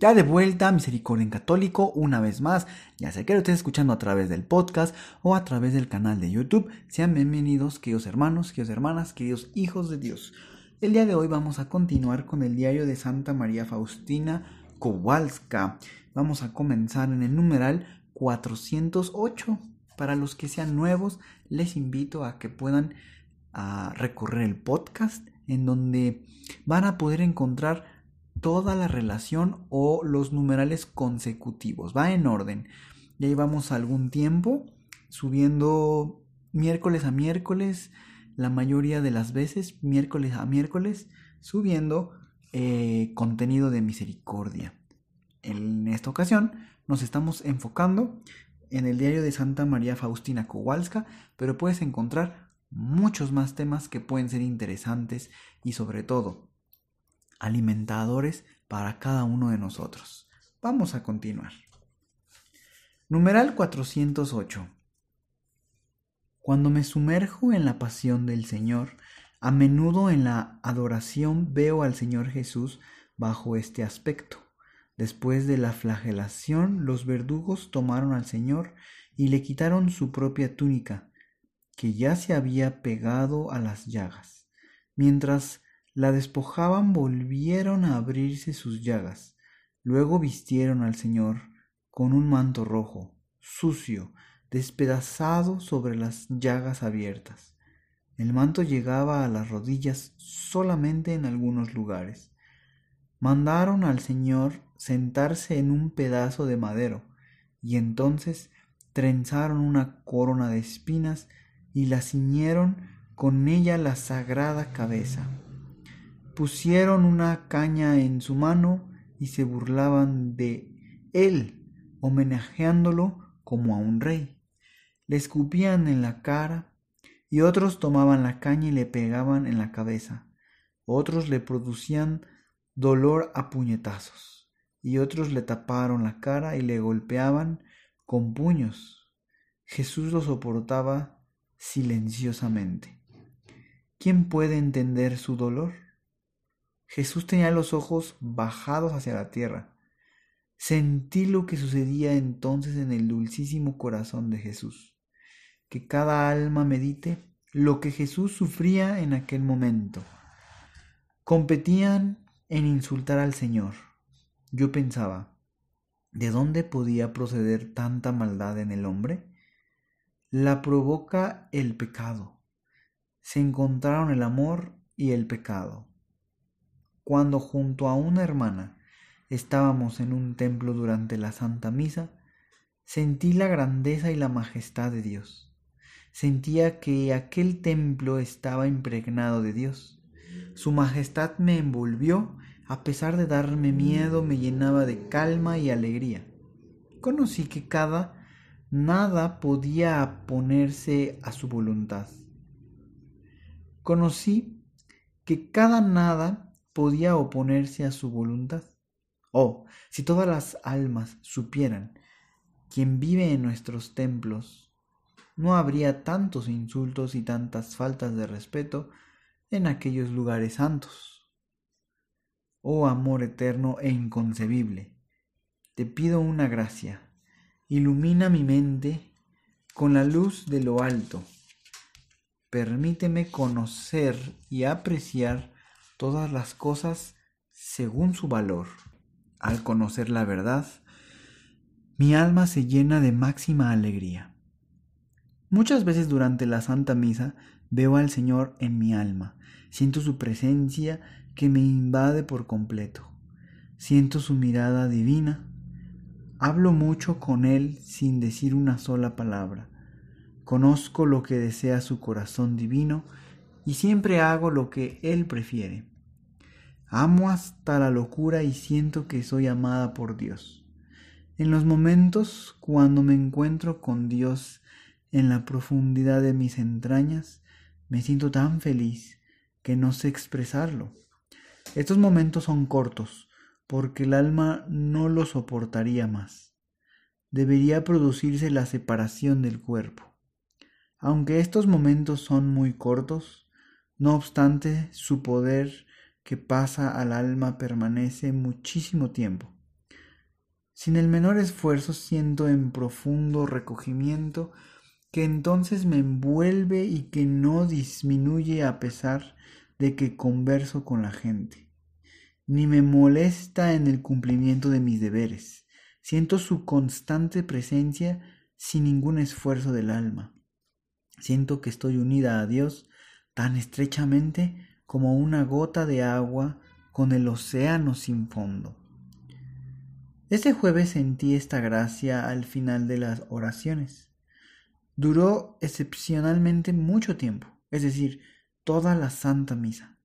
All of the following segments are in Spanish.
Ya de vuelta a Misericordia en Católico, una vez más, ya sea que lo escuchando a través del podcast o a través del canal de YouTube, sean bienvenidos, queridos hermanos, queridos hermanas, queridos hijos de Dios. El día de hoy vamos a continuar con el diario de Santa María Faustina Kowalska. Vamos a comenzar en el numeral 408. Para los que sean nuevos, les invito a que puedan ah, recorrer el podcast en donde van a poder encontrar toda la relación o los numerales consecutivos. Va en orden. Ya llevamos algún tiempo subiendo miércoles a miércoles, la mayoría de las veces, miércoles a miércoles, subiendo eh, contenido de misericordia. En esta ocasión nos estamos enfocando en el diario de Santa María Faustina Kowalska, pero puedes encontrar muchos más temas que pueden ser interesantes y sobre todo alimentadores para cada uno de nosotros. Vamos a continuar. Numeral 408. Cuando me sumerjo en la pasión del Señor, a menudo en la adoración veo al Señor Jesús bajo este aspecto. Después de la flagelación, los verdugos tomaron al Señor y le quitaron su propia túnica, que ya se había pegado a las llagas, mientras la despojaban volvieron a abrirse sus llagas. Luego vistieron al Señor con un manto rojo, sucio, despedazado sobre las llagas abiertas. El manto llegaba a las rodillas solamente en algunos lugares. Mandaron al Señor sentarse en un pedazo de madero, y entonces trenzaron una corona de espinas y la ciñeron con ella la sagrada cabeza pusieron una caña en su mano y se burlaban de él, homenajeándolo como a un rey. Le escupían en la cara y otros tomaban la caña y le pegaban en la cabeza. Otros le producían dolor a puñetazos y otros le taparon la cara y le golpeaban con puños. Jesús lo soportaba silenciosamente. ¿Quién puede entender su dolor? Jesús tenía los ojos bajados hacia la tierra. Sentí lo que sucedía entonces en el dulcísimo corazón de Jesús. Que cada alma medite lo que Jesús sufría en aquel momento. Competían en insultar al Señor. Yo pensaba, ¿de dónde podía proceder tanta maldad en el hombre? La provoca el pecado. Se encontraron el amor y el pecado cuando junto a una hermana estábamos en un templo durante la Santa Misa, sentí la grandeza y la majestad de Dios. Sentía que aquel templo estaba impregnado de Dios. Su majestad me envolvió, a pesar de darme miedo, me llenaba de calma y alegría. Conocí que cada nada podía ponerse a su voluntad. Conocí que cada nada podía oponerse a su voluntad. Oh, si todas las almas supieran quién vive en nuestros templos, no habría tantos insultos y tantas faltas de respeto en aquellos lugares santos. Oh amor eterno e inconcebible, te pido una gracia, ilumina mi mente con la luz de lo alto, permíteme conocer y apreciar todas las cosas según su valor. Al conocer la verdad, mi alma se llena de máxima alegría. Muchas veces durante la Santa Misa veo al Señor en mi alma, siento su presencia que me invade por completo, siento su mirada divina, hablo mucho con Él sin decir una sola palabra, conozco lo que desea su corazón divino y siempre hago lo que Él prefiere. Amo hasta la locura y siento que soy amada por Dios. En los momentos cuando me encuentro con Dios en la profundidad de mis entrañas, me siento tan feliz que no sé expresarlo. Estos momentos son cortos, porque el alma no lo soportaría más. Debería producirse la separación del cuerpo. Aunque estos momentos son muy cortos, no obstante su poder que pasa al alma permanece muchísimo tiempo. Sin el menor esfuerzo siento en profundo recogimiento que entonces me envuelve y que no disminuye a pesar de que converso con la gente, ni me molesta en el cumplimiento de mis deberes. Siento su constante presencia sin ningún esfuerzo del alma. Siento que estoy unida a Dios tan estrechamente como una gota de agua con el océano sin fondo. Este jueves sentí esta gracia al final de las oraciones. Duró excepcionalmente mucho tiempo, es decir, toda la Santa Misa.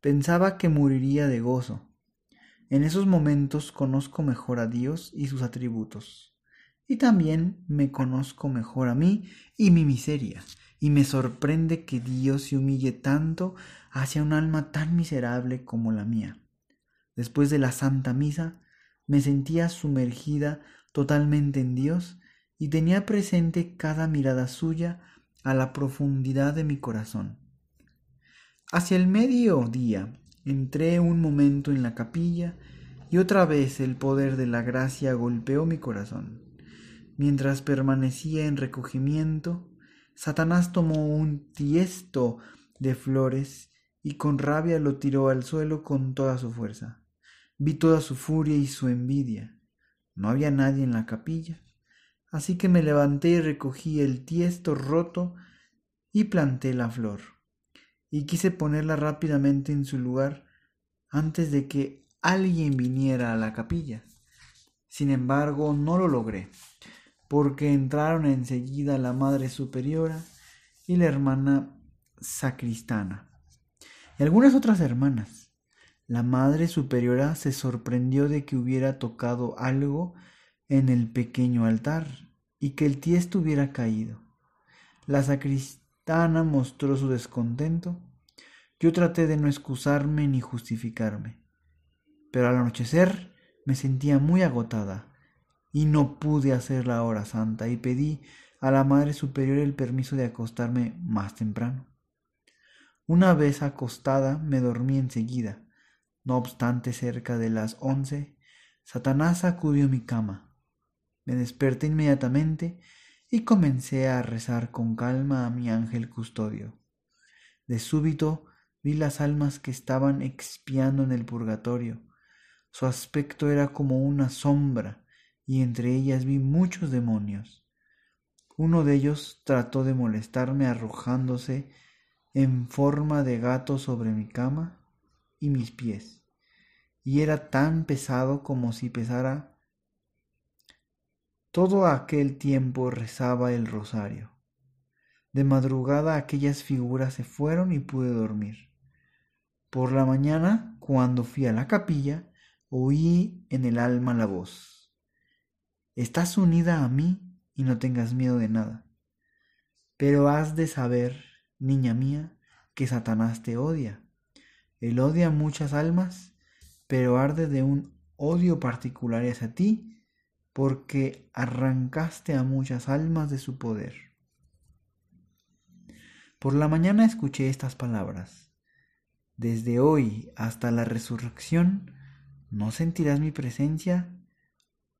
Pensaba que moriría de gozo. En esos momentos conozco mejor a Dios y sus atributos. Y también me conozco mejor a mí y mi miseria. Y me sorprende que Dios se humille tanto hacia un alma tan miserable como la mía. Después de la Santa Misa, me sentía sumergida totalmente en Dios y tenía presente cada mirada suya a la profundidad de mi corazón. Hacia el mediodía entré un momento en la capilla y otra vez el poder de la gracia golpeó mi corazón. Mientras permanecía en recogimiento, Satanás tomó un tiesto de flores y con rabia lo tiró al suelo con toda su fuerza. Vi toda su furia y su envidia. No había nadie en la capilla. Así que me levanté y recogí el tiesto roto y planté la flor. Y quise ponerla rápidamente en su lugar antes de que alguien viniera a la capilla. Sin embargo, no lo logré, porque entraron enseguida la Madre Superiora y la hermana sacristana, y algunas otras hermanas. La Madre Superiora se sorprendió de que hubiera tocado algo en el pequeño altar y que el tiesto hubiera caído. La sacristana mostró su descontento. Yo traté de no excusarme ni justificarme, pero al anochecer me sentía muy agotada y no pude hacer la hora santa y pedí a la Madre Superior el permiso de acostarme más temprano. Una vez acostada me dormí enseguida. No obstante, cerca de las once, Satanás sacudió mi cama me desperté inmediatamente y comencé a rezar con calma a mi ángel custodio. De súbito vi las almas que estaban expiando en el purgatorio. Su aspecto era como una sombra, y entre ellas vi muchos demonios. Uno de ellos trató de molestarme arrojándose en forma de gato sobre mi cama y mis pies, y era tan pesado como si pesara todo aquel tiempo rezaba el rosario. De madrugada aquellas figuras se fueron y pude dormir. Por la mañana, cuando fui a la capilla, oí en el alma la voz. Estás unida a mí y no tengas miedo de nada. Pero has de saber, niña mía, que Satanás te odia. Él odia muchas almas, pero arde de un odio particular hacia ti porque arrancaste a muchas almas de su poder. Por la mañana escuché estas palabras. Desde hoy hasta la resurrección no sentirás mi presencia,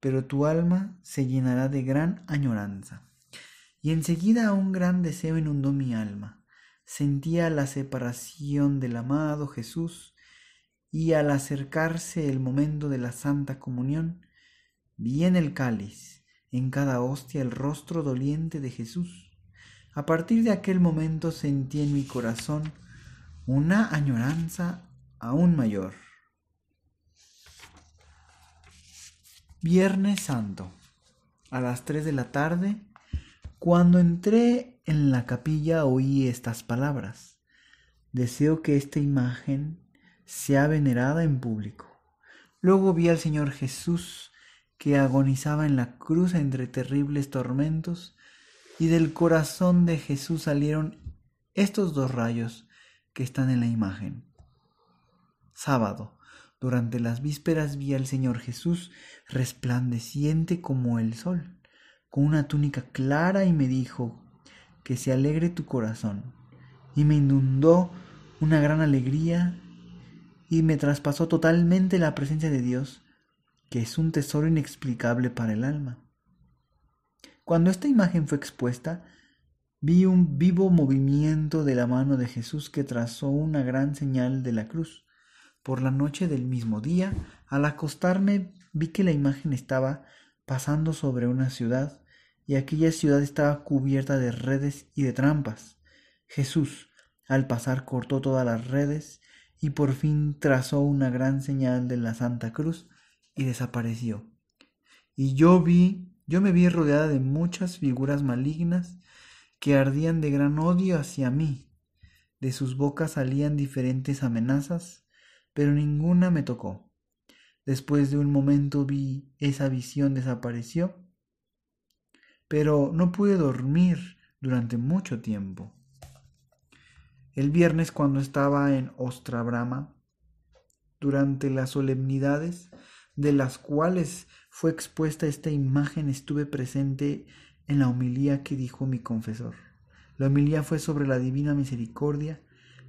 pero tu alma se llenará de gran añoranza. Y enseguida un gran deseo inundó mi alma. Sentía la separación del amado Jesús y al acercarse el momento de la Santa Comunión, Vi en el cáliz, en cada hostia, el rostro doliente de Jesús. A partir de aquel momento sentí en mi corazón una añoranza aún mayor. Viernes Santo. A las tres de la tarde, cuando entré en la capilla oí estas palabras. Deseo que esta imagen sea venerada en público. Luego vi al Señor Jesús que agonizaba en la cruz entre terribles tormentos, y del corazón de Jesús salieron estos dos rayos que están en la imagen. Sábado. Durante las vísperas vi al Señor Jesús resplandeciente como el sol, con una túnica clara y me dijo, que se alegre tu corazón. Y me inundó una gran alegría y me traspasó totalmente la presencia de Dios, que es un tesoro inexplicable para el alma. Cuando esta imagen fue expuesta, vi un vivo movimiento de la mano de Jesús que trazó una gran señal de la cruz. Por la noche del mismo día, al acostarme, vi que la imagen estaba pasando sobre una ciudad, y aquella ciudad estaba cubierta de redes y de trampas. Jesús, al pasar, cortó todas las redes y por fin trazó una gran señal de la Santa Cruz y desapareció. Y yo vi, yo me vi rodeada de muchas figuras malignas que ardían de gran odio hacia mí. De sus bocas salían diferentes amenazas pero ninguna me tocó. Después de un momento vi esa visión desapareció, pero no pude dormir durante mucho tiempo. El viernes cuando estaba en Ostrabrama, durante las solemnidades de las cuales fue expuesta esta imagen, estuve presente en la homilía que dijo mi confesor. La homilía fue sobre la divina misericordia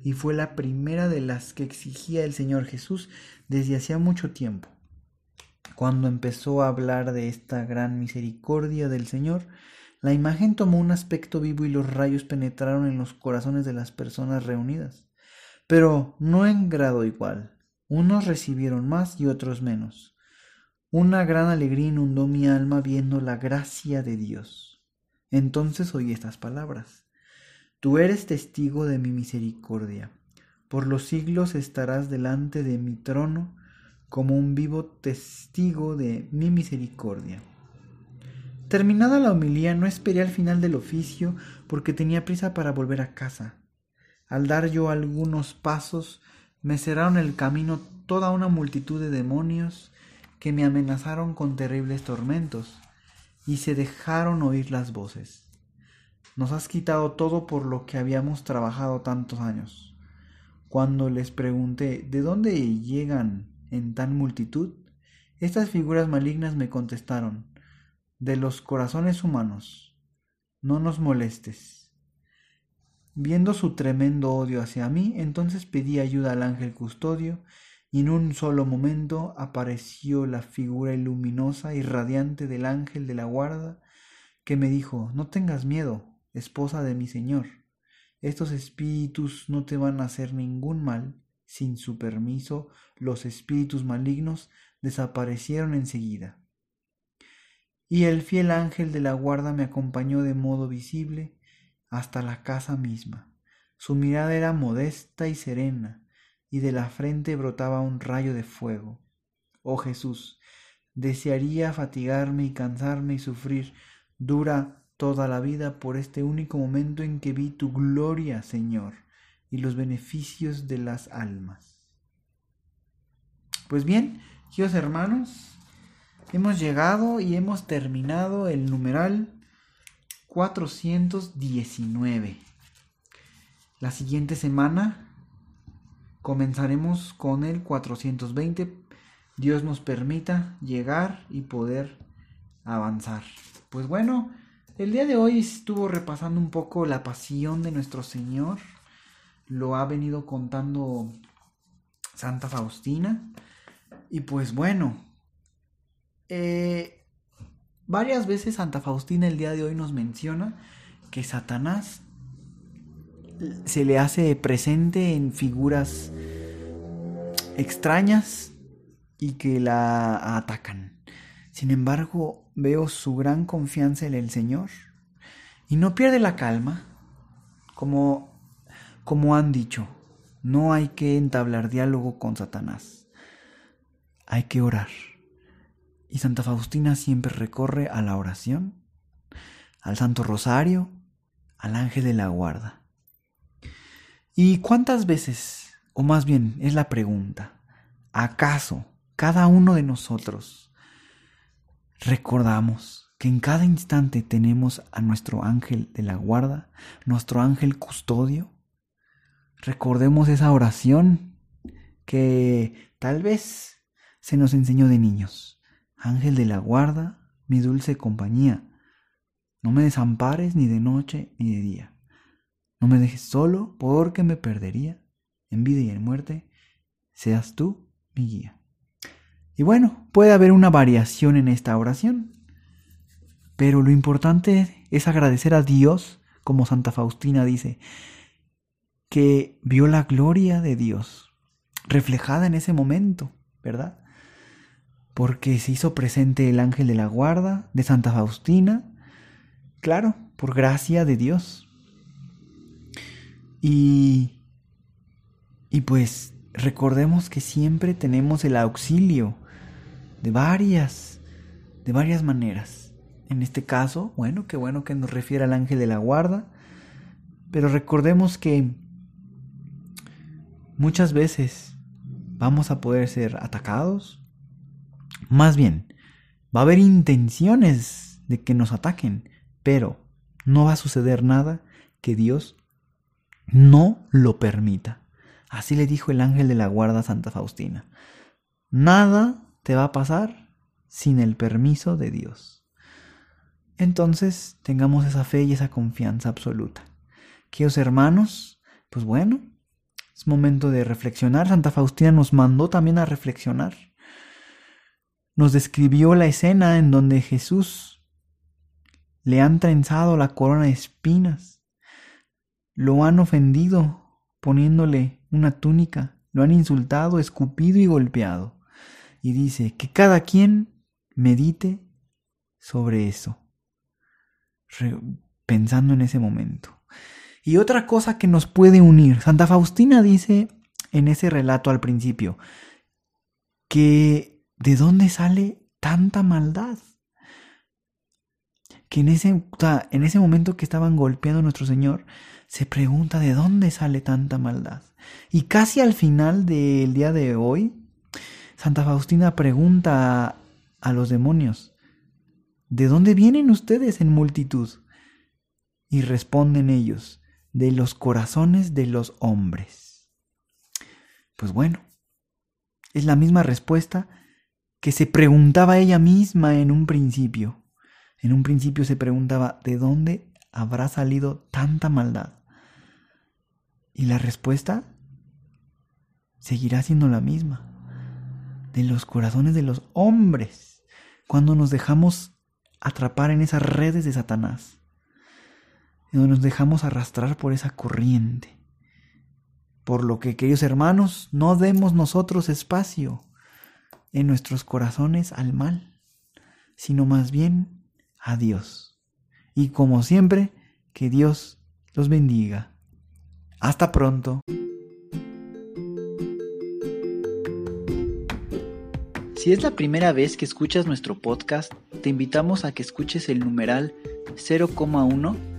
y fue la primera de las que exigía el Señor Jesús desde hacía mucho tiempo. Cuando empezó a hablar de esta gran misericordia del Señor, la imagen tomó un aspecto vivo y los rayos penetraron en los corazones de las personas reunidas, pero no en grado igual. Unos recibieron más y otros menos. Una gran alegría inundó mi alma viendo la gracia de Dios. Entonces oí estas palabras. Tú eres testigo de mi misericordia. Por los siglos estarás delante de mi trono como un vivo testigo de mi misericordia. Terminada la homilía, no esperé al final del oficio porque tenía prisa para volver a casa. Al dar yo algunos pasos, me cerraron el camino toda una multitud de demonios que me amenazaron con terribles tormentos, y se dejaron oír las voces. Nos has quitado todo por lo que habíamos trabajado tantos años. Cuando les pregunté ¿de dónde llegan en tan multitud? Estas figuras malignas me contestaron de los corazones humanos. No nos molestes. Viendo su tremendo odio hacia mí, entonces pedí ayuda al ángel custodio, y en un solo momento apareció la figura luminosa y radiante del ángel de la guarda, que me dijo No tengas miedo, esposa de mi Señor. Estos espíritus no te van a hacer ningún mal. Sin su permiso, los espíritus malignos desaparecieron enseguida. Y el fiel ángel de la guarda me acompañó de modo visible hasta la casa misma. Su mirada era modesta y serena, y de la frente brotaba un rayo de fuego. Oh Jesús, desearía fatigarme y cansarme y sufrir dura toda la vida por este único momento en que vi tu gloria, Señor, y los beneficios de las almas. Pues bien, queridos hermanos, hemos llegado y hemos terminado el numeral 419. La siguiente semana comenzaremos con el 420. Dios nos permita llegar y poder avanzar. Pues bueno, el día de hoy estuvo repasando un poco la pasión de nuestro Señor. Lo ha venido contando Santa Faustina. Y pues bueno, eh, varias veces Santa Faustina el día de hoy nos menciona que Satanás se le hace presente en figuras extrañas y que la atacan. Sin embargo, veo su gran confianza en el Señor y no pierde la calma, como, como han dicho, no hay que entablar diálogo con Satanás, hay que orar. Y Santa Faustina siempre recorre a la oración, al Santo Rosario, al ángel de la guarda. ¿Y cuántas veces o más bien es la pregunta, ¿acaso cada uno de nosotros recordamos que en cada instante tenemos a nuestro ángel de la guarda, nuestro ángel custodio? Recordemos esa oración que tal vez se nos enseñó de niños. Ángel de la guarda, mi dulce compañía, no me desampares ni de noche ni de día. No me dejes solo porque me perdería. En vida y en muerte, seas tú mi guía. Y bueno, puede haber una variación en esta oración. Pero lo importante es agradecer a Dios, como Santa Faustina dice, que vio la gloria de Dios reflejada en ese momento, ¿verdad? Porque se hizo presente el ángel de la guarda de Santa Faustina, claro, por gracia de Dios. Y, y pues recordemos que siempre tenemos el auxilio de varias, de varias maneras. En este caso, bueno, qué bueno que nos refiere al ángel de la guarda, pero recordemos que muchas veces vamos a poder ser atacados. Más bien, va a haber intenciones de que nos ataquen, pero no va a suceder nada que Dios no lo permita. Así le dijo el ángel de la guarda Santa Faustina. Nada te va a pasar sin el permiso de Dios. Entonces tengamos esa fe y esa confianza absoluta. Queridos hermanos, pues bueno, es momento de reflexionar. Santa Faustina nos mandó también a reflexionar. Nos describió la escena en donde Jesús le han trenzado la corona de espinas, lo han ofendido poniéndole una túnica, lo han insultado, escupido y golpeado. Y dice que cada quien medite sobre eso, pensando en ese momento. Y otra cosa que nos puede unir, Santa Faustina dice en ese relato al principio, que de dónde sale tanta maldad. Que en ese, en ese momento que estaban golpeando a nuestro Señor, se pregunta de dónde sale tanta maldad. Y casi al final del día de hoy, Santa Faustina pregunta a los demonios, ¿de dónde vienen ustedes en multitud? Y responden ellos, de los corazones de los hombres. Pues bueno, es la misma respuesta que se preguntaba ella misma en un principio. En un principio se preguntaba, ¿de dónde habrá salido tanta maldad? Y la respuesta seguirá siendo la misma. De los corazones de los hombres, cuando nos dejamos atrapar en esas redes de Satanás donde nos dejamos arrastrar por esa corriente. Por lo que, queridos hermanos, no demos nosotros espacio en nuestros corazones al mal, sino más bien a Dios. Y como siempre, que Dios los bendiga. Hasta pronto. Si es la primera vez que escuchas nuestro podcast, te invitamos a que escuches el numeral 0,1